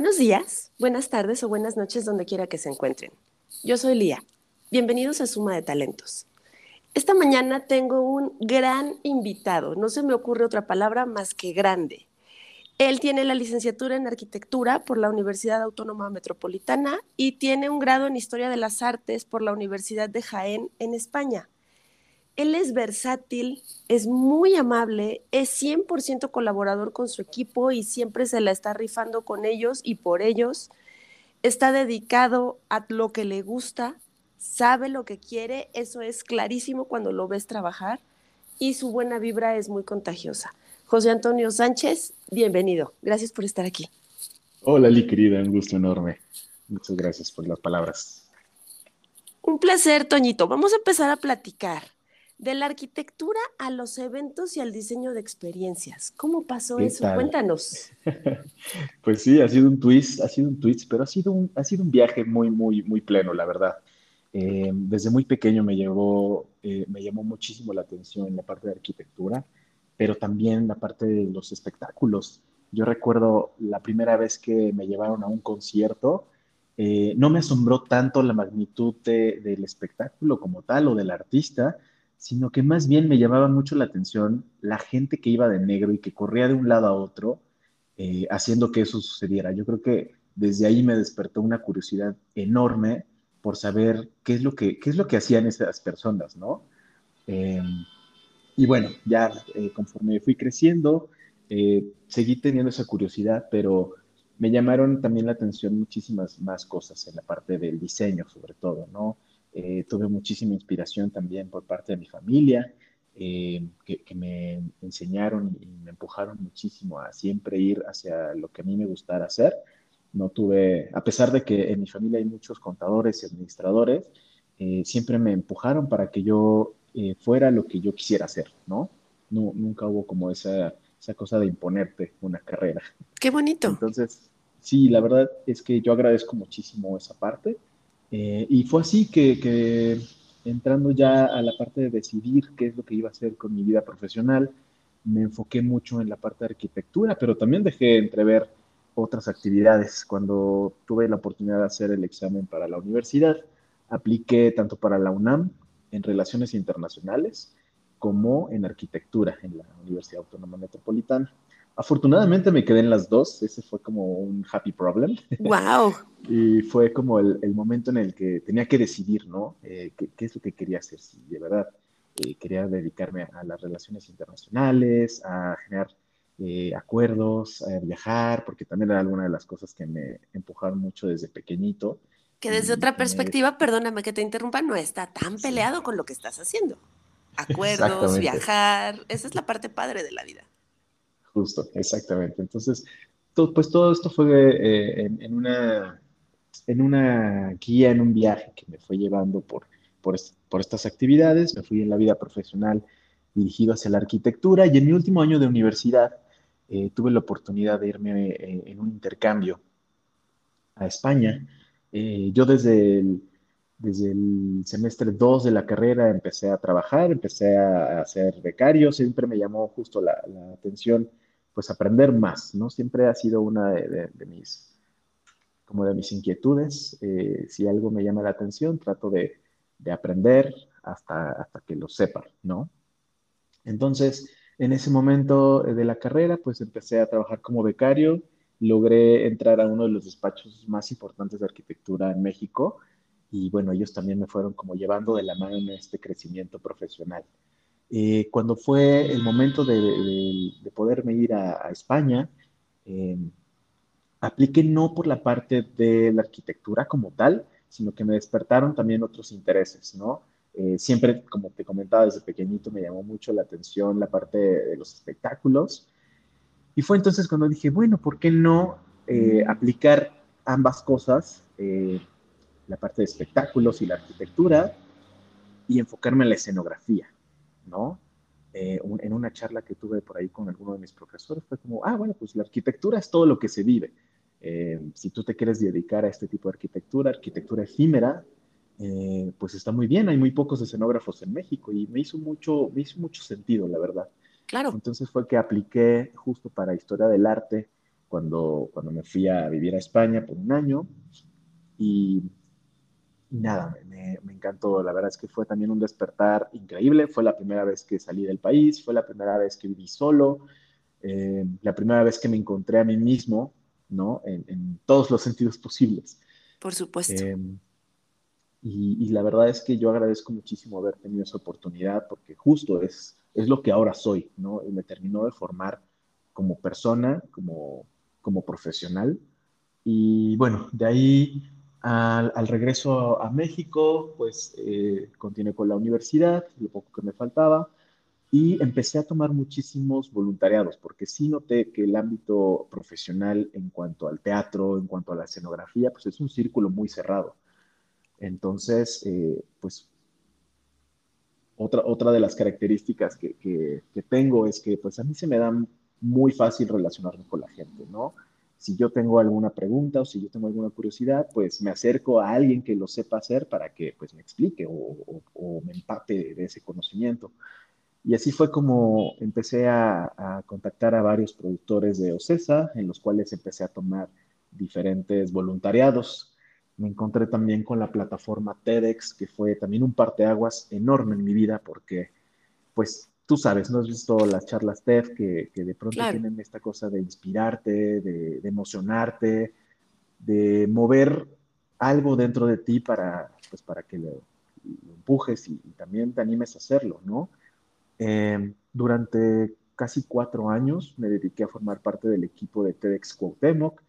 Buenos días, buenas tardes o buenas noches donde quiera que se encuentren. Yo soy Lía. Bienvenidos a Suma de Talentos. Esta mañana tengo un gran invitado, no se me ocurre otra palabra más que grande. Él tiene la licenciatura en arquitectura por la Universidad Autónoma Metropolitana y tiene un grado en historia de las artes por la Universidad de Jaén en España. Él es versátil, es muy amable, es 100% colaborador con su equipo y siempre se la está rifando con ellos y por ellos. Está dedicado a lo que le gusta, sabe lo que quiere, eso es clarísimo cuando lo ves trabajar y su buena vibra es muy contagiosa. José Antonio Sánchez, bienvenido. Gracias por estar aquí. Hola, Li, querida, un gusto enorme. Muchas gracias por las palabras. Un placer, Toñito. Vamos a empezar a platicar de la arquitectura a los eventos y al diseño de experiencias. ¿Cómo pasó eso? Cuéntanos. pues sí, ha sido un twist, ha sido un twist, pero ha sido un, ha sido un viaje muy, muy, muy pleno, la verdad. Eh, desde muy pequeño me, llevó, eh, me llamó muchísimo la atención la parte de arquitectura, pero también la parte de los espectáculos. Yo recuerdo la primera vez que me llevaron a un concierto, eh, no me asombró tanto la magnitud del espectáculo como tal o del artista, sino que más bien me llamaba mucho la atención la gente que iba de negro y que corría de un lado a otro eh, haciendo que eso sucediera. Yo creo que desde ahí me despertó una curiosidad enorme por saber qué es lo que, qué es lo que hacían esas personas, ¿no? Em, y bueno, ya eh, conforme fui creciendo, eh, seguí teniendo esa curiosidad, pero me llamaron también la atención muchísimas más cosas en la parte del diseño, sobre todo, ¿no? Eh, tuve muchísima inspiración también por parte de mi familia, eh, que, me enseñaron y me empujaron muchísimo a siempre ir hacia lo que a mí me gustara hacer. No tuve, a pesar de que en mi familia hay muchos contadores y administradores, eh, siempre me empujaron para que yo fuera lo que yo quisiera hacer, ¿no? no nunca hubo como esa, esa cosa de imponerte una carrera. Qué bonito. Entonces, sí, la verdad es que yo agradezco muchísimo esa parte. Eh, y fue así que, entrando ya a la parte de decidir qué es lo que iba a hacer con mi vida profesional, me enfoqué mucho en la parte de arquitectura, pero también dejé entrever otras actividades. Cuando tuve la oportunidad de hacer el examen para la universidad, apliqué tanto para la UNAM en Relaciones Internacionales como en Arquitectura en la Universidad Autónoma Metropolitana. Afortunadamente me quedé en las dos, ese fue como un happy problem. ¡Wow! y fue como el, el, momento en el que tenía que decidir, ¿no? Eh, qué, qué, es lo que quería hacer? Si de verdad eh, quería dedicarme a, las relaciones internacionales, a generar eh, acuerdos, a viajar, porque también era alguna de las cosas que me empujaron mucho desde pequeñito. Que desde otra perspectiva, perdóname que te interrumpa, no está tan peleado con lo que estás haciendo. Acuerdos, viajar, esa es la parte padre de la vida. Justo, exactamente. Entonces, pues todo esto fue eh, en, una, en una guía, en un viaje que me fue llevando por, por, estas actividades. Me fui en la vida profesional dirigido hacia la arquitectura y en mi último año de universidad eh, tuve la oportunidad de irme eh, en un intercambio a España. yo desde el, desde el semestre 2 de la carrera empecé a trabajar, empecé a, ser becario, siempre me llamó justo la, la atención pues aprender más, ¿no? Siempre ha sido una de, mis, como de mis inquietudes. Eh, si algo me llama la atención, trato de, aprender hasta, hasta que lo sepa, ¿no? Entonces, en ese momento de la carrera, pues empecé a trabajar como becario, logré entrar a uno de los despachos más importantes de arquitectura en México y bueno, ellos también me fueron como llevando de la mano en este crecimiento profesional. Eh, cuando fue el momento de, poderme ir a, España, eh, apliqué no por la parte de la arquitectura como tal, sino que me despertaron también otros intereses, ¿no? Eh, siempre, como te comentaba desde pequeñito, me llamó mucho la atención la parte de, los espectáculos. Y fue entonces cuando dije, bueno, ¿por qué no aplicar ambas cosas, la parte de espectáculos y la arquitectura, y enfocarme en la escenografía? ¿No? Eh, en una charla que tuve por ahí con alguno de mis profesores, fue como, ah, bueno, pues la arquitectura es todo lo que se vive. Eh, si tú te quieres dedicar a este tipo de arquitectura, arquitectura efímera, eh, pues está muy bien, hay muy pocos escenógrafos en México y me hizo mucho, me hizo mucho sentido, la verdad. Claro. Entonces fue que apliqué justo para historia del arte cuando, cuando me fui a vivir a España por un año y nada, me, me, encantó. La verdad es que fue también un despertar increíble. Fue la primera vez que salí del país, fue la primera vez que viví solo, eh, la primera vez que me encontré a mí mismo, ¿no? En, todos los sentidos posibles. Por supuesto. Eh, y, la verdad es que yo agradezco muchísimo haber tenido esa oportunidad porque justo es, es lo que ahora soy, ¿no? Y me terminó de formar como persona, como, como profesional. Y bueno, de ahí al, al regreso a México, pues eh, continué con la universidad, lo poco que me faltaba, y empecé a tomar muchísimos voluntariados, porque sí noté que el ámbito profesional en cuanto al teatro, en cuanto a la escenografía, pues es un círculo muy cerrado. Entonces, eh, pues otra, otra de las características que, que, que, tengo es que pues a mí se me da muy fácil relacionarme con la gente, ¿no? Si yo tengo alguna pregunta o si yo tengo alguna curiosidad, pues me acerco a alguien que lo sepa hacer para que pues me explique o, me empape de ese conocimiento. Y así fue como empecé a, a, contactar a varios productores de OCESA, en los cuales empecé a tomar diferentes voluntariados. Me encontré también con la plataforma TEDx, que fue también un parteaguas enorme en mi vida, porque pues tú sabes, ¿no has visto las charlas TED que, que de pronto tienen esta cosa de inspirarte, de, emocionarte, de mover algo dentro de ti para, pues, para que lo, empujes y, también te animes a hacerlo, ¿no? Eh, durante casi cuatro años me dediqué a formar parte del equipo de TEDx Cuauhtémoc.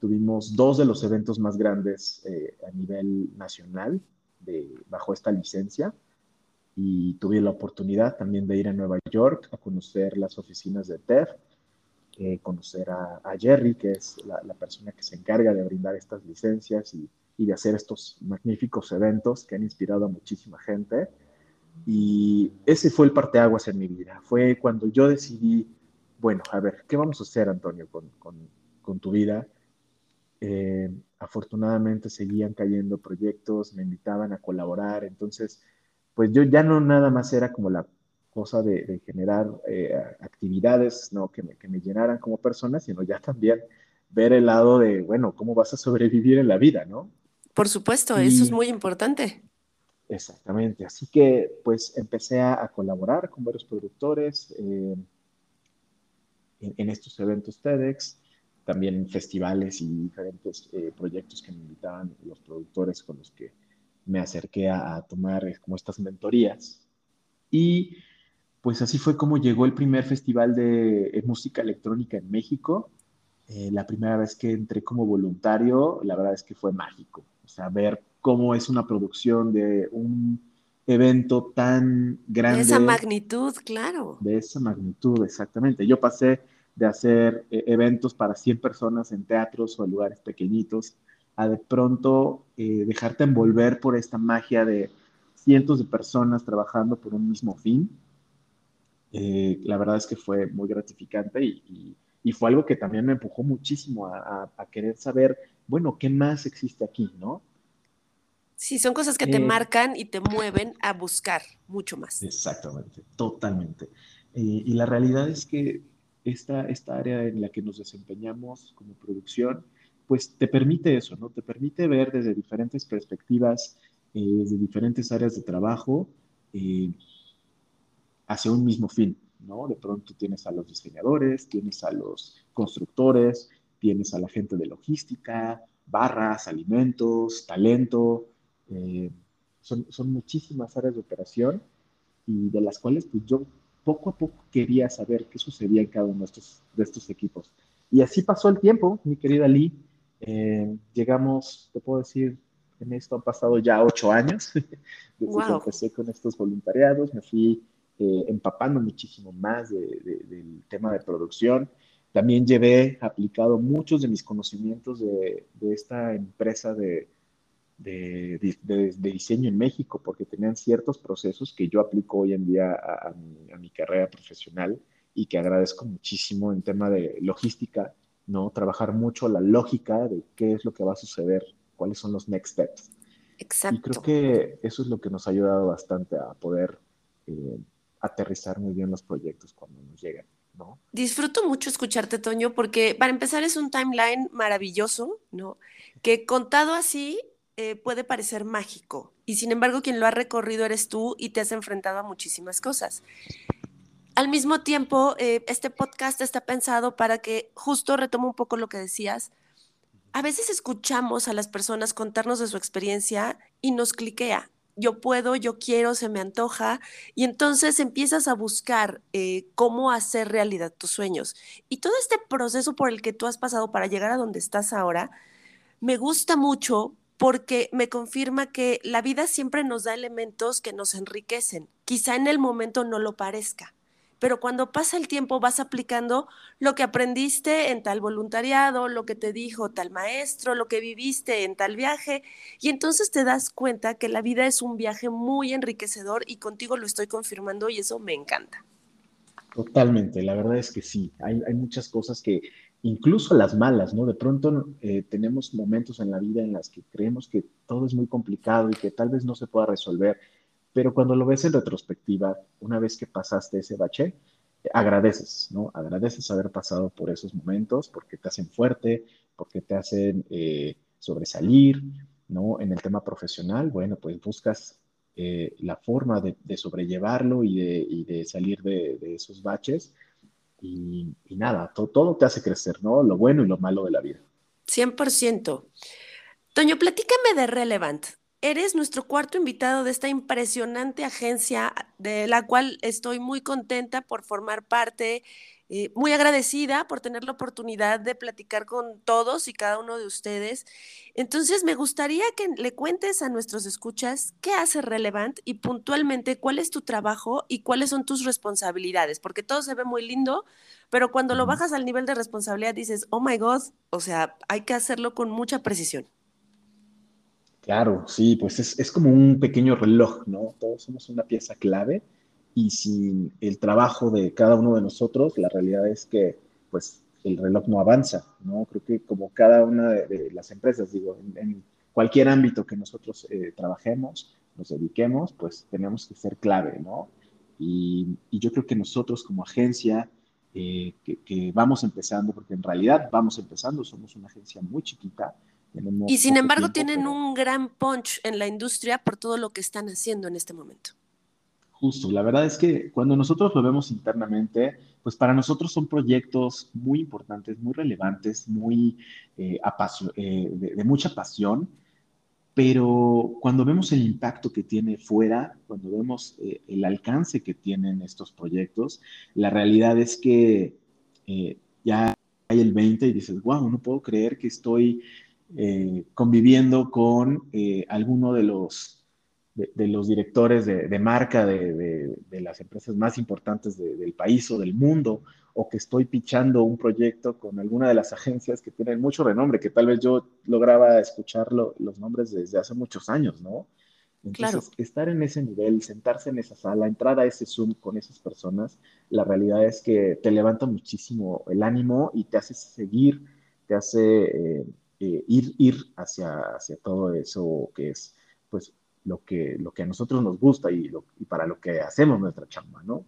Tuvimos dos de los eventos más grandes eh, a nivel nacional de, bajo esta licencia y tuve la oportunidad también de ir a Nueva York a conocer las oficinas de TED, eh, conocer a, Jerry, que es la, persona que se encarga de brindar estas licencias y, de hacer estos magníficos eventos que han inspirado a muchísima gente. Y ese fue el parteaguas en mi vida. Fue cuando yo decidí, bueno, a ver, ¿qué vamos a hacer, Antonio, con, con, con tu vida? Eh, afortunadamente seguían cayendo proyectos, me invitaban a colaborar, entonces pues yo ya no nada más era como la cosa de, generar eh, actividades ¿no? que, me, que me llenaran como persona, sino ya también ver el lado de, bueno, cómo vas a sobrevivir en la vida, ¿no? Por supuesto, eso es muy importante. Exactamente, así que pues empecé a, colaborar con varios productores eh, en, en, estos eventos TEDx, también en festivales y diferentes eh, proyectos que me invitaban los productores con los que me acerqué a, tomar eh, como estas mentorías. Y pues así fue como llegó el primer festival de eh, música electrónica en México. Eh, la primera vez que entré como voluntario, la verdad es que fue mágico. O sea, ver cómo es una producción de un evento tan grande. De esa magnitud, claro. De esa magnitud, exactamente. Yo pasé de hacer eventos para 100 personas en teatros o en lugares pequeñitos a de pronto eh, dejarte envolver por esta magia de cientos de personas trabajando por un mismo fin. Eh, la verdad es que fue muy gratificante y, y, fue algo que también me empujó muchísimo a, a, querer saber, bueno, ¿qué más existe aquí, no? Sí, son cosas que te eh, marcan y te mueven a buscar mucho más. Exactamente, totalmente. y la realidad es que esta, esta área en la que nos desempeñamos como producción, pues te permite eso, ¿no? Te permite ver desde diferentes perspectivas, eh, desde diferentes áreas de trabajo, eh, hacia un mismo fin, ¿no? De pronto tienes a los diseñadores, tienes a los constructores, tienes a la gente de logística, barras, alimentos, talento, eh, son, son, muchísimas áreas de operación y de las cuales pues yo poco a poco quería saber qué sucedía en cada uno de estos, de estos equipos. Y así pasó el tiempo, mi querida Lee. Eh, llegamos, te puedo decir, en esto han pasado ya ocho años desde que empecé con estos voluntariados, me fui eh, empapando muchísimo más del tema de producción. También llevé aplicado muchos de mis conocimientos de, esta empresa de, de, diseño en México, porque tenían ciertos procesos que yo aplico hoy en día a, mi, a mi carrera profesional y que agradezco muchísimo en tema de logística ¿no? Trabajar mucho la lógica de qué es lo que va a suceder, cuáles son los next steps. Exacto. Y creo que eso es lo que nos ha ayudado bastante a poder eh, aterrizar muy bien los proyectos cuando nos llegan. ¿no? Disfruto mucho escucharte, Toño, porque para empezar es un timeline maravilloso, ¿no? Que contado así eh, puede parecer mágico y sin embargo quien lo ha recorrido eres tú y te has enfrentado a muchísimas cosas. Al mismo tiempo, eh, este podcast está pensado para que, justo retomo un poco lo que decías, a veces escuchamos a las personas contarnos de su experiencia y nos cliquea. Yo puedo, yo quiero, se me antoja, y entonces empiezas a buscar eh, cómo hacer realidad tus sueños. Y todo este proceso por el que tú has pasado para llegar a donde estás ahora, me gusta mucho porque me confirma que la vida siempre nos da elementos que nos enriquecen. Quizá en el momento no lo parezca, pero cuando pasa el tiempo vas aplicando lo que aprendiste en tal voluntariado, lo que te dijo tal maestro, lo que viviste en tal viaje, y entonces te das cuenta que la vida es un viaje muy enriquecedor y contigo lo estoy confirmando y eso me encanta. Totalmente, la verdad es que sí, hay, muchas cosas que, incluso las malas, ¿no? De pronto eh, tenemos momentos en la vida en las que creemos que todo es muy complicado y que tal vez no se pueda resolver pero cuando lo ves en retrospectiva, una vez que pasaste ese bache, agradeces, ¿no? Agradeces haber pasado por esos momentos porque te hacen fuerte, porque te hacen eh, sobresalir, ¿no? En el tema profesional, bueno, pues buscas eh, la forma de, sobrellevarlo y de, salir de, esos baches. Y, nada, todo te hace crecer, ¿no? Lo bueno y lo malo de la vida. 100%. Toño, platícame de Relevant. Eres nuestro cuarto invitado de esta impresionante agencia de la cual estoy muy contenta por formar parte, eh, muy agradecida por tener la oportunidad de platicar con todos y cada uno de ustedes. Entonces, me gustaría que le cuentes a nuestros escuchas qué hace Relevant y puntualmente cuál es tu trabajo y cuáles son tus responsabilidades, porque todo se ve muy lindo, pero cuando lo bajas al nivel de responsabilidad dices, oh my God, o sea, hay que hacerlo con mucha precisión. Claro, sí, pues es, como un pequeño reloj, ¿no? Todos somos una pieza clave y sin el trabajo de cada uno de nosotros, la realidad es que, pues, el reloj no avanza, ¿no? Creo que como cada una de, las empresas, digo, en, cualquier ámbito que nosotros eh, trabajemos, nos dediquemos, pues tenemos que ser clave, ¿no? Y, yo creo que nosotros como agencia, eh, que, vamos empezando, porque en realidad vamos empezando, somos una agencia muy chiquita, y sin embargo tienen un gran punch en la industria por todo lo que están haciendo en este momento. Justo, la verdad es que cuando nosotros lo vemos internamente, pues para nosotros son proyectos muy importantes, muy relevantes, muy eh, eh, de, mucha pasión, pero cuando vemos el impacto que tiene fuera, cuando vemos eh, el alcance que tienen estos proyectos, la realidad es que ya hay el 20 y dices, wow, no puedo creer que estoy eh, conviviendo con eh, alguno de los, de, los directores de, marca de, las empresas más importantes del país o del mundo, o que estoy pichando un proyecto con alguna de las agencias que tienen mucho renombre, que tal vez yo lograba escuchar los nombres desde hace muchos años, ¿no? Entonces, estar en ese nivel, sentarse en esa sala, entrar a ese Zoom con esas personas, la realidad es que te levanta muchísimo el ánimo y te hace seguir, te hace eh, eh, ir, ir hacia, hacia todo eso que es pues lo que, lo que a nosotros nos gusta y, y para lo que hacemos nuestra chamba, ¿no?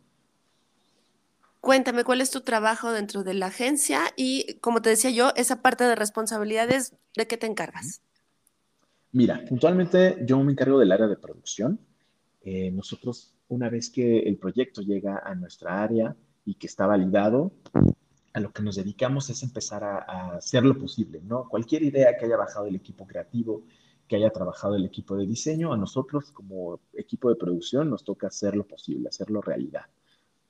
Cuéntame, ¿cuál es tu trabajo dentro de la agencia? Y como te decía yo, esa parte de responsabilidades, ¿de qué te encargas? Mira, puntualmente yo me encargo del área de producción. Eh, nosotros, una vez que el proyecto llega a nuestra área y que está validado, a lo que nos dedicamos es empezar a, hacer lo posible, ¿no? Cualquier idea que haya bajado el equipo creativo, que haya trabajado el equipo de diseño, a nosotros como equipo de producción nos toca hacer lo posible, hacerlo realidad.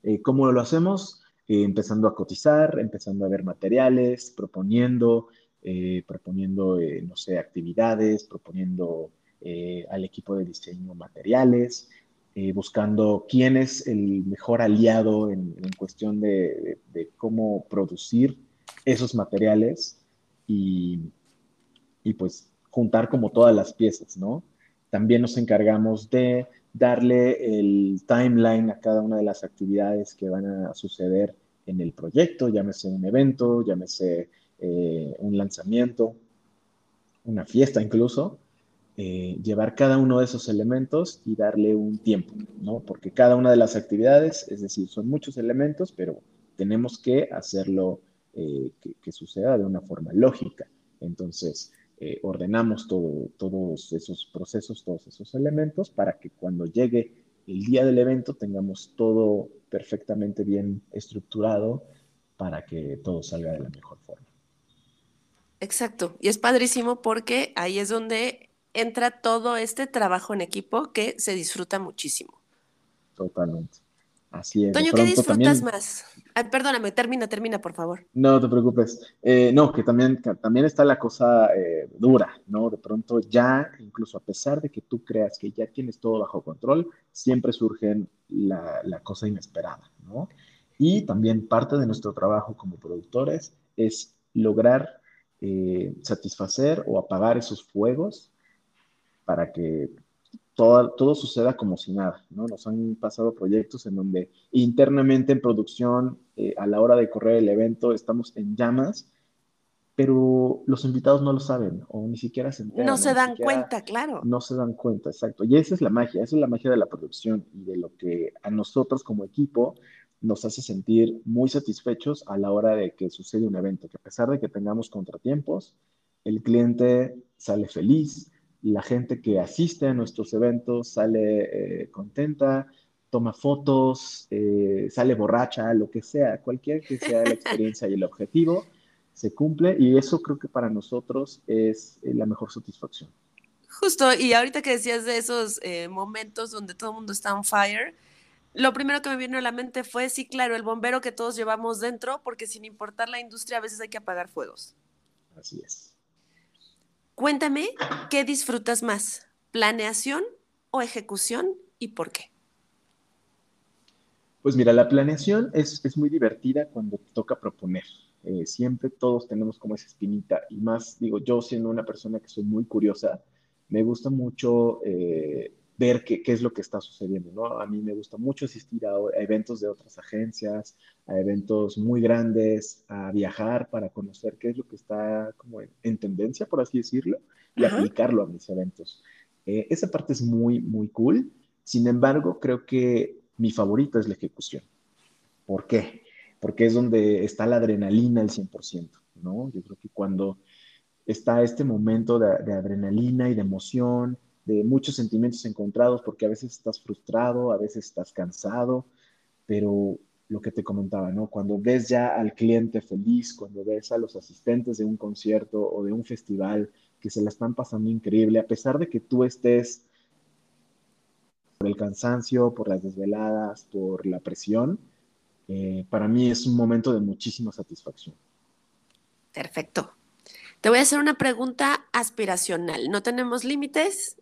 Eh, ¿Cómo lo hacemos? Eh, empezando a cotizar, empezando a ver materiales, proponiendo, eh, proponiendo, no sé, actividades, proponiendo al equipo de diseño materiales, eh, buscando quién es el mejor aliado en, cuestión de, cómo producir esos materiales y, y, pues juntar como todas las piezas, ¿no? También nos encargamos de darle el timeline a cada una de las actividades que van a suceder en el proyecto, llámese un evento, llámese eh, un lanzamiento, una fiesta incluso, eh, llevar cada uno de esos elementos y darle un tiempo, ¿no? Porque cada una de las actividades, es decir, son muchos elementos, pero tenemos que hacerlo eh, que, suceda de una forma lógica. Entonces, eh, ordenamos todo, todos esos procesos, todos esos elementos para que cuando llegue el día del evento tengamos todo perfectamente bien estructurado para que todo salga de la mejor forma. Exacto, y es padrísimo porque ahí es donde entra todo este trabajo en equipo que se disfruta muchísimo. Totalmente. Así es. Toño, ¿qué disfrutas más? perdóname, termina, termina, por favor. No te preocupes. Eh, no, que también, también está la cosa eh, dura, ¿no? De pronto ya, incluso a pesar de que tú creas que ya tienes todo bajo control, siempre surgen la, la cosa inesperada, ¿no? Y también parte de nuestro trabajo como productores es lograr eh, satisfacer o apagar esos fuegos para que todo, suceda como si nada, ¿no? Nos han pasado proyectos en donde internamente en producción, eh, a la hora de correr el evento, estamos en llamas, pero los invitados no lo saben o ni siquiera se enteran. No se dan cuenta, claro. No se dan cuenta, exacto. Y esa es la magia, esa es la magia de la producción y de lo que a nosotros como equipo nos hace sentir muy satisfechos a la hora de que sucede un evento, que a pesar de que tengamos contratiempos, el cliente sale feliz, la gente que asiste a nuestros eventos sale eh, contenta, toma fotos, eh, sale borracha, lo que sea, cualquier que sea la experiencia y el objetivo, se cumple y eso creo que para nosotros es eh, la mejor satisfacción. Justo, y ahorita que decías de esos momentos donde todo el mundo está on fire, lo primero que me vino a la mente fue, sí, claro, el bombero que todos llevamos dentro, porque sin importar la industria, a veces hay que apagar fuegos. Así es. Cuéntame, ¿qué disfrutas más? ¿Planeación o ejecución y por qué? Pues mira, la planeación es, muy divertida cuando toca proponer. Eh, siempre todos tenemos como esa espinita y más, digo, yo siendo una persona que soy muy curiosa, me gusta mucho eh, ver qué, es lo que está sucediendo, ¿no? A mí me gusta mucho asistir a, eventos de otras agencias, a eventos muy grandes, a viajar para conocer qué es lo que está como en, tendencia, por así decirlo, y aplicarlo a mis eventos. Eh, esa parte es muy, muy cool. Sin embargo, creo que mi favorito es la ejecución. ¿Por qué? Porque es donde está la adrenalina al 100%, ¿no? Yo creo que cuando está este momento de adrenalina y de emoción, de muchos sentimientos encontrados, porque a veces estás frustrado, a veces estás cansado, pero lo que te comentaba, ¿no? Cuando ves ya al cliente feliz, cuando ves a los asistentes de un concierto o de un festival que se la están pasando increíble, a pesar de que tú estés por el cansancio, por las desveladas, por la presión, eh, para mí es un momento de muchísima satisfacción. Perfecto. Te voy a hacer una pregunta aspiracional. No tenemos límites,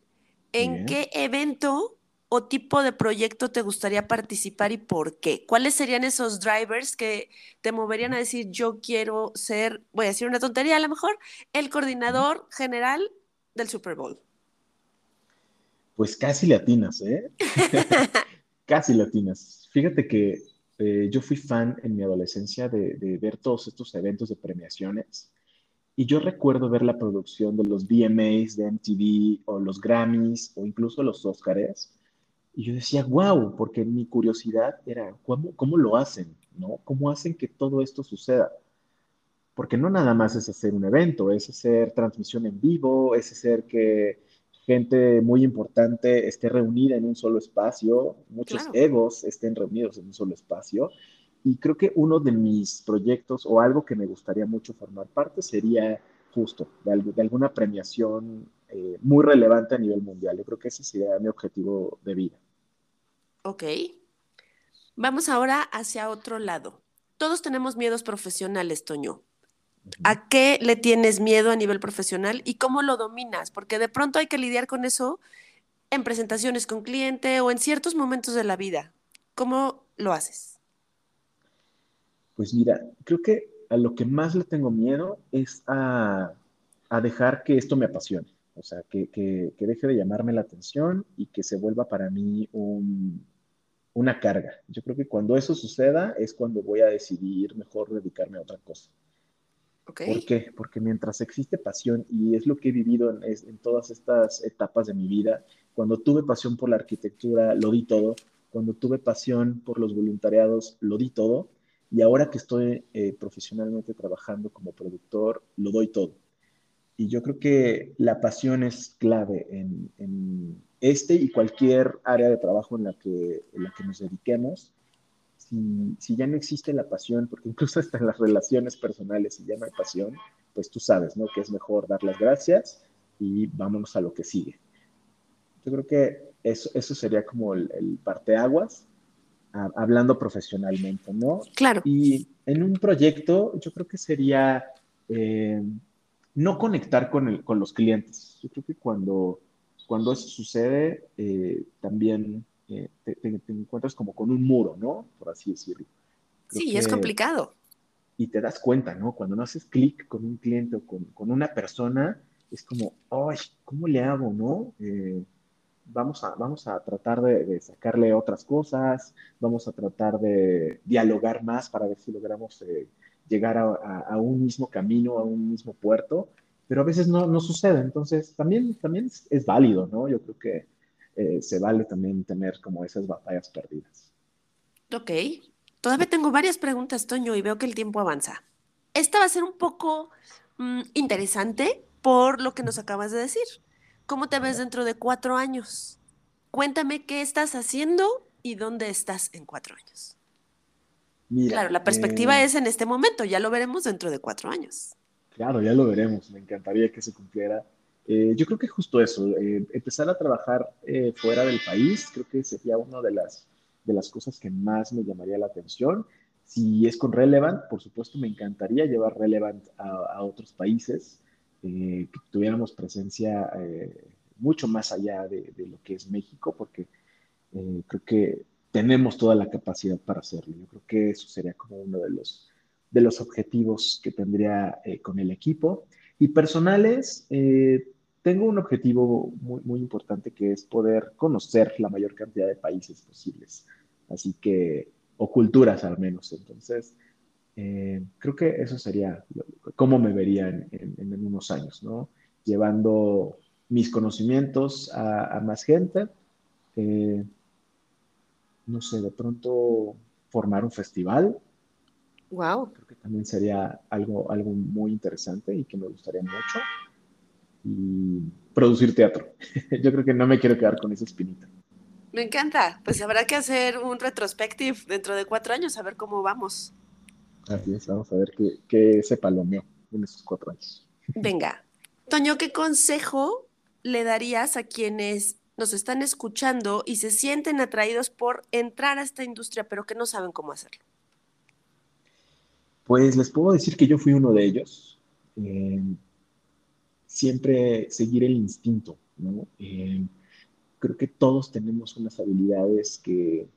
¿En qué evento o tipo de proyecto te gustaría participar y por qué? ¿Cuáles serían esos drivers que te moverían a decir, yo quiero ser, voy a decir una tontería a lo mejor, el coordinador general del Super Bowl? Pues casi latinas, ¿eh? casi latinas. Fíjate que eh, yo fui fan en mi adolescencia de, de ver todos estos eventos de premiaciones y yo recuerdo ver la producción de los VMAs de MTV o los Grammys o incluso los Oscars. Y yo decía, wow, porque mi curiosidad era, ¿cómo, ¿cómo lo hacen? ¿no? ¿Cómo hacen que todo esto suceda? Porque no nada más es hacer un evento, es hacer transmisión en vivo, es hacer que gente muy importante esté reunida en un solo espacio, muchos egos estén reunidos en un solo espacio y creo que uno de mis proyectos o algo que me gustaría mucho formar parte sería justo de, alguna premiación eh, muy relevante a nivel mundial. Yo creo que ese sería mi objetivo de vida. Ok. Vamos ahora hacia otro lado. Todos tenemos miedos profesionales, Toño. ¿A qué le tienes miedo a nivel profesional y cómo lo dominas? Porque de pronto hay que lidiar con eso en presentaciones con cliente o en ciertos momentos de la vida. ¿Cómo lo haces? Pues mira, creo que a lo que más le tengo miedo es a, dejar que esto me apasione. O sea, que, deje de llamarme la atención y que se vuelva para mí una carga. Yo creo que cuando eso suceda es cuando voy a decidir mejor dedicarme a otra cosa. ¿Por qué? Porque mientras existe pasión, y es lo que he vivido en, en, todas estas etapas de mi vida, cuando tuve pasión por la arquitectura, lo di todo. Cuando tuve pasión por los voluntariados, lo di todo y ahora que estoy eh, profesionalmente trabajando como productor, lo doy todo. Y yo creo que la pasión es clave en, en este y cualquier área de trabajo en la que, en la que nos dediquemos. Si, ya no existe la pasión, porque incluso hasta en las relaciones personales, si ya no hay pasión, pues tú sabes, ¿no? Que es mejor dar las gracias y vámonos a lo que sigue. Yo creo que eso, eso sería como el, el parteaguas hablando profesionalmente, ¿no? Claro. Y en un proyecto, yo creo que sería eh, no conectar con, el, con los clientes. Yo creo que cuando, cuando eso sucede, eh, también eh, te, te, encuentras como con un muro, ¿no? Por así decirlo. Creo sí, que, es complicado. Y te das cuenta, ¿no? Cuando no haces clic con un cliente o con, con, una persona, es como, ay, ¿cómo le hago, no? Vamos a, vamos a tratar de, sacarle otras cosas, vamos a tratar de dialogar más para ver si logramos eh, llegar a, un mismo camino, a un mismo puerto, pero a veces no, no sucede, entonces también, también es, válido, ¿no? Yo creo que eh, se vale también tener como esas batallas perdidas. Ok, todavía tengo varias preguntas, Toño, y veo que el tiempo avanza. Esta va a ser un poco mmm, interesante por lo que nos acabas de decir. ¿Cómo te ves dentro de cuatro años? Cuéntame qué estás haciendo y dónde estás en cuatro años. Mira, claro, la perspectiva eh, es en este momento, ya lo veremos dentro de cuatro años. Claro, ya lo veremos, me encantaría que se cumpliera. Eh, yo creo que justo eso, eh, empezar a trabajar eh, fuera del país, creo que sería una de las, de las cosas que más me llamaría la atención. Si es con Relevant, por supuesto, me encantaría llevar Relevant a, a otros países. Eh, que tuviéramos presencia eh, mucho más allá de, lo que es México, porque eh, creo que tenemos toda la capacidad para hacerlo. Yo creo que eso sería como uno de los, de los objetivos que tendría eh, con el equipo. Y personales, tengo un objetivo muy, muy importante que es poder conocer la mayor cantidad de países posibles. Así que, o culturas al menos. Entonces, eh, creo que eso sería cómo me vería en, en, en, unos años, ¿no? Llevando mis conocimientos a, a más gente. Eh, no sé, de pronto formar un festival. Wow. Creo que también sería algo, algo muy interesante y que me gustaría mucho. Y producir teatro. Yo creo que no me quiero quedar con esa espinita. Me encanta. Pues habrá que hacer un retrospective dentro de cuatro años, a ver cómo vamos. Así es, vamos a ver qué, qué se palomeó en esos cuatro años. Venga. Toño, ¿qué consejo le darías a quienes nos están escuchando y se sienten atraídos por entrar a esta industria, pero que no saben cómo hacerlo? Pues les puedo decir que yo fui uno de ellos. Eh, siempre seguir el instinto, ¿no? Eh, creo que todos tenemos unas habilidades que,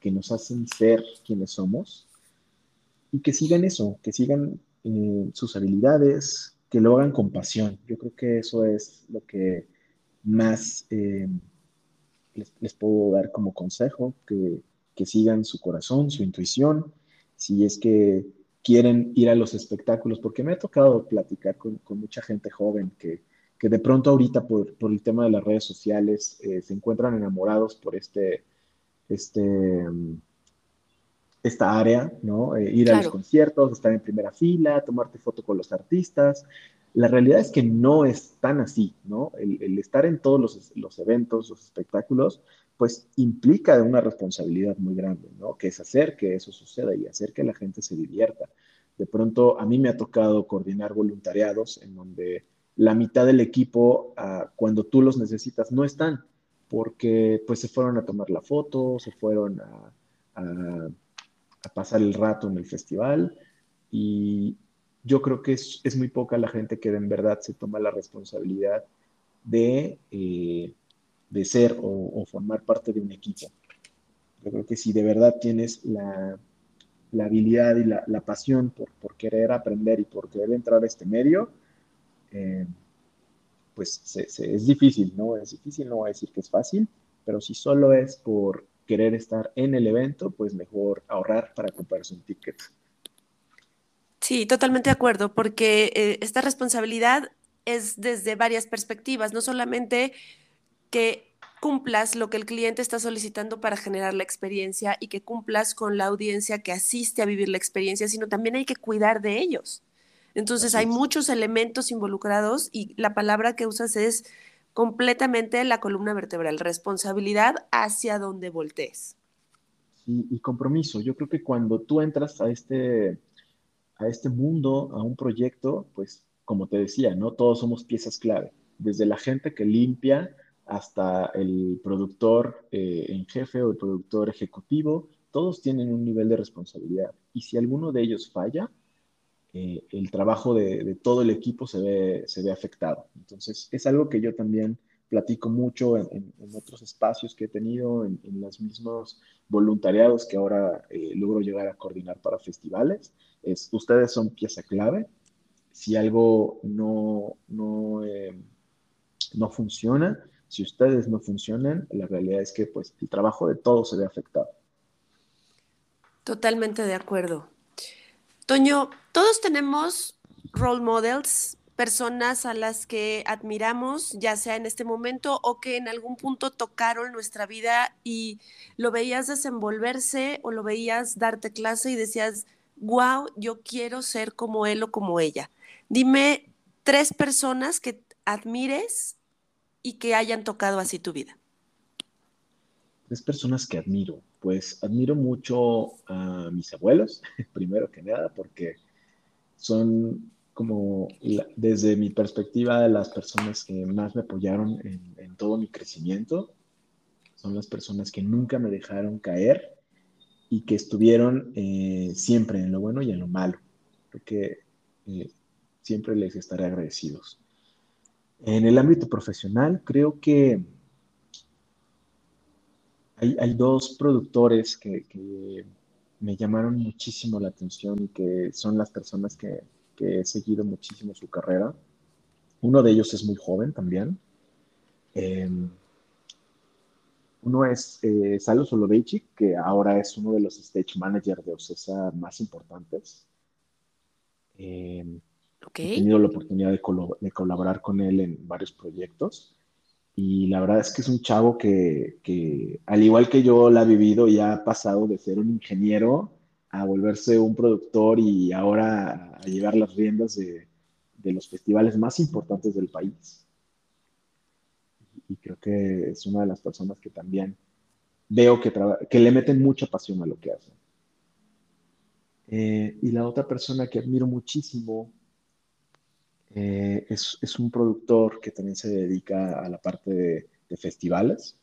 que nos hacen ser quienes somos y que sigan eso, que sigan eh, sus habilidades, que lo hagan con pasión. Yo creo que eso es lo que más eh, les, puedo dar como consejo, que, que, sigan su corazón, su intuición, si es que quieren ir a los espectáculos, porque me ha tocado platicar con, con mucha gente joven que, que, de pronto ahorita por, por, el tema de las redes sociales eh, se encuentran enamorados por este, este, esta área, ¿no? Eh, ir claro. a los conciertos, estar en primera fila, tomarte foto con los artistas. La realidad es que no es tan así, ¿no? El, el estar en todos los, los, eventos, los espectáculos, pues implica una responsabilidad muy grande, ¿no? Que es hacer que eso suceda y hacer que la gente se divierta. De pronto, a mí me ha tocado coordinar voluntariados en donde la mitad del equipo, uh, cuando tú los necesitas, no están, porque pues se fueron a tomar la foto, se fueron a, a a pasar el rato en el festival y yo creo que es, es, muy poca la gente que en verdad se toma la responsabilidad de, eh, de ser o, formar parte de un equipo. Yo creo que si de verdad tienes la, la habilidad y la, la pasión por, por, querer aprender y por querer entrar a este medio, eh, pues se, es difícil, ¿no? Es difícil, no voy a decir que es fácil, pero si solo es por querer estar en el evento, pues mejor ahorrar para comprarse un ticket. Sí, totalmente de acuerdo, porque eh, esta responsabilidad es desde varias perspectivas, no solamente que cumplas lo que el cliente está solicitando para generar la experiencia y que cumplas con la audiencia que asiste a vivir la experiencia, sino también hay que cuidar de ellos. Entonces hay muchos elementos involucrados y la palabra que usas es completamente la columna vertebral, responsabilidad hacia donde voltees. y compromiso. Yo creo que cuando tú entras a este, a este mundo, a un proyecto, pues como te decía, ¿no? Todos somos piezas clave, desde la gente que limpia hasta el productor eh, en jefe o el productor ejecutivo, todos tienen un nivel de responsabilidad. Y si alguno de ellos falla, eh, el trabajo de, todo el equipo se ve, se ve afectado. Entonces, es algo que yo también platico mucho en, otros espacios que he tenido, en, los mismos voluntariados que ahora eh, logro llegar a coordinar para festivales. Es, ustedes son pieza clave. Si algo no, no, no funciona, si ustedes no funcionan, la realidad es que pues el trabajo de todos se ve afectado. Totalmente de acuerdo. Toño, todos tenemos role models, personas a las que admiramos, ya sea en este momento o que en algún punto tocaron nuestra vida y lo veías desenvolverse o lo veías darte clase y decías, wow, yo quiero ser como él o como ella. Dime tres personas que admires y que hayan tocado así tu vida? Tres personas que admiro. Pues admiro mucho a mis abuelos, primero que nada, porque son como desde mi perspectiva las personas que más me apoyaron en, todo mi crecimiento. Son las personas que nunca me dejaron caer y que estuvieron eh, siempre en lo bueno y en lo malo. Porque eh, siempre les estaré agradecidos. En el ámbito profesional, creo que hay, dos productores que, me llamaron muchísimo la atención y que son las personas que, he seguido muchísimo su carrera. Uno de ellos es muy joven también. Em, uno es eh, Salo Soloveitchik, que ahora es uno de los stage managers de OCESA más importantes. Eh, He tenido la oportunidad de, colaborar con él en varios proyectos y la verdad es que es un chavo que, al igual que yo la ha vivido, ya ha pasado de ser un ingeniero a volverse un productor y ahora a llevar las riendas de, los festivales más importantes del país. Y creo que es una de las personas que también veo que, que le meten mucha pasión a lo que hacen. Eh, y la otra persona que admiro muchísimo eh, es, un productor que también se dedica a la parte de, festivales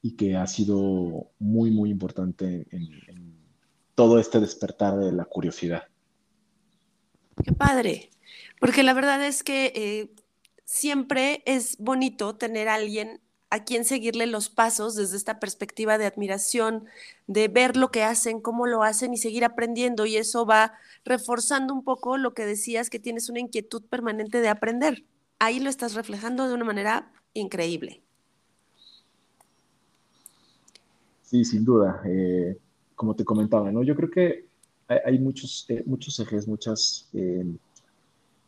y que ha sido muy, muy importante en, todo este despertar de la curiosidad. Qué padre, porque la verdad es que eh, siempre es bonito tener a alguien a quien seguirle los pasos desde esta perspectiva de admiración, de ver lo que hacen, cómo lo hacen y seguir aprendiendo. Y eso va reforzando un poco lo que decías, que tienes una inquietud permanente de aprender. Ahí lo estás reflejando de una manera increíble. Sí, sin duda. Eh, como te comentaba, ¿no? Yo creo que hay, muchos, eh, muchos ejes, muchas, eh,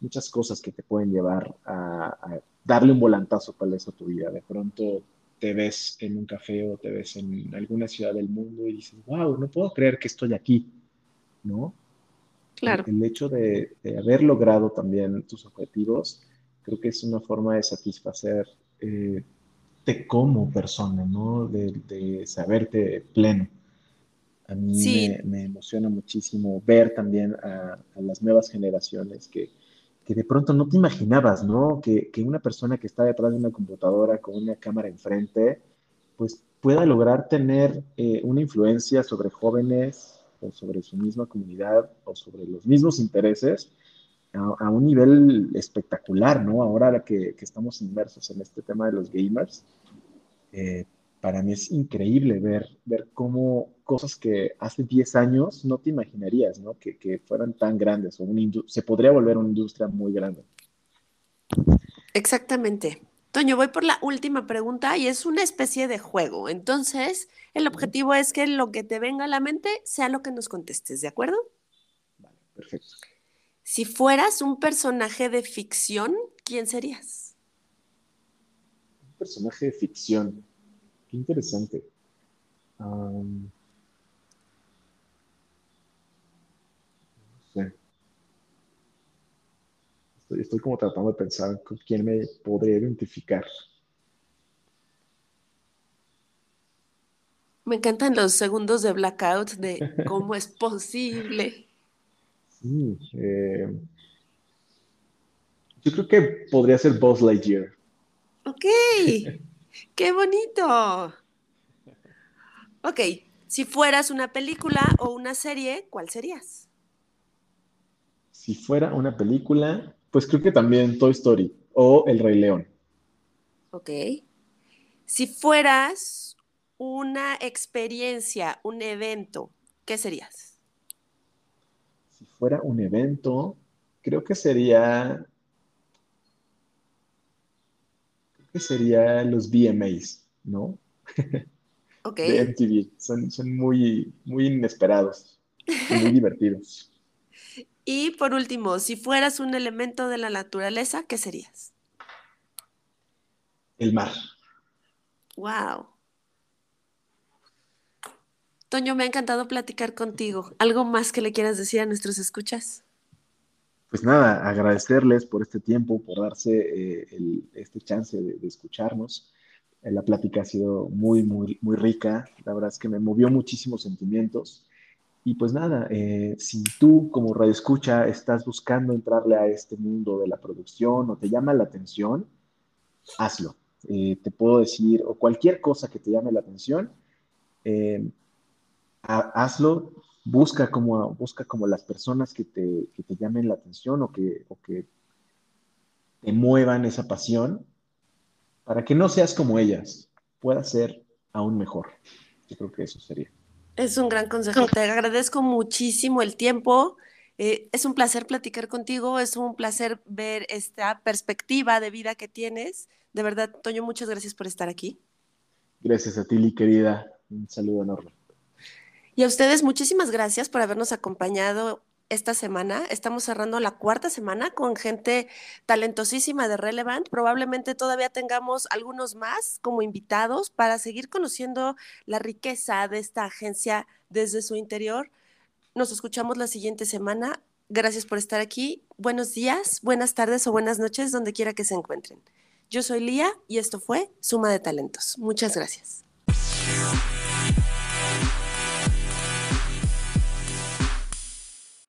muchas cosas que te pueden llevar a darle un volantazo para eso a tu vida. De pronto te ves en un café o te ves en alguna ciudad del mundo y dices, wow, no puedo creer que estoy aquí, ¿no? Claro. El, hecho de, haber logrado también tus objetivos, creo que es una forma de satisfacer eh, como persona, ¿no? De, saberte pleno. A mí me, emociona muchísimo ver también a las nuevas generaciones que, que de pronto no te imaginabas, ¿no? Que, que, una persona que está detrás de una computadora con una cámara enfrente, pues pueda lograr tener eh, una influencia sobre jóvenes o sobre su misma comunidad o sobre los mismos intereses a, un nivel espectacular, ¿no? Ahora que, estamos inmersos en este tema de los gamers, eh, para mí es increíble ver, ver cómo cosas que hace 10 años no te imaginarías, ¿no? Que, que fueran tan grandes o se podría volver una industria muy grande. Exactamente. Toño, voy por la última pregunta y es una especie de juego. Entonces, el objetivo es que lo que te venga a la mente sea lo que nos contestes, ¿de acuerdo? Vale, perfecto. Si fueras un personaje de ficción, ¿quién serías? personaje de ficción. Qué interesante. no sé. Estoy, estoy como tratando de pensar con quién me podría identificar. Me encantan los segundos de blackout de cómo es posible. Sí, eh, yo creo que podría ser Buzz Lightyear. Ok, qué bonito. Ok, si fueras una película o una serie, ¿cuál serías? Si fuera una película, pues creo que también Toy Story o El Rey León. Ok. Si fueras una experiencia, un evento, ¿qué serías? Si fuera un evento, creo que sería que sería los VMAs, ¿no? Ok. De MTV. Son, son muy, muy inesperados y muy divertidos. Y por último, si fueras un elemento de la naturaleza, ¿qué serías? El mar. Wow. Toño, me ha encantado platicar contigo. ¿Algo más que le quieras decir a nuestros escuchas? Pues nada, agradecerles por este tiempo, por darse eh, este chance de, escucharnos. Eh, la plática ha sido muy, muy, muy rica. La verdad es que me movió muchísimos sentimientos. Y pues nada, eh, si tú como radio escucha estás buscando entrarle a este mundo de la producción o te llama la atención, hazlo. te puedo decir, o cualquier cosa que te llame la atención, hazlo busca como, busca como las personas que te, te llamen la atención o que, o que te muevan esa pasión para que no seas como ellas, pueda ser aún mejor. Yo creo que eso sería. Es un gran consejo. Te agradezco muchísimo el tiempo. Eh, es un placer platicar contigo, es un placer ver esta perspectiva de vida que tienes. De verdad, Toño, muchas gracias por estar aquí. Gracias a ti, querida. Un saludo enorme. Y a ustedes muchísimas gracias por habernos acompañado esta semana. Estamos cerrando la cuarta semana con gente talentosísima de Relevant. Probablemente todavía tengamos algunos más como invitados para seguir conociendo la riqueza de esta agencia desde su interior. Nos escuchamos la siguiente semana. Gracias por estar aquí. Buenos días, buenas tardes o buenas noches, donde quiera que se encuentren. Yo soy Lía y esto fue Suma de Talentos. Muchas gracias.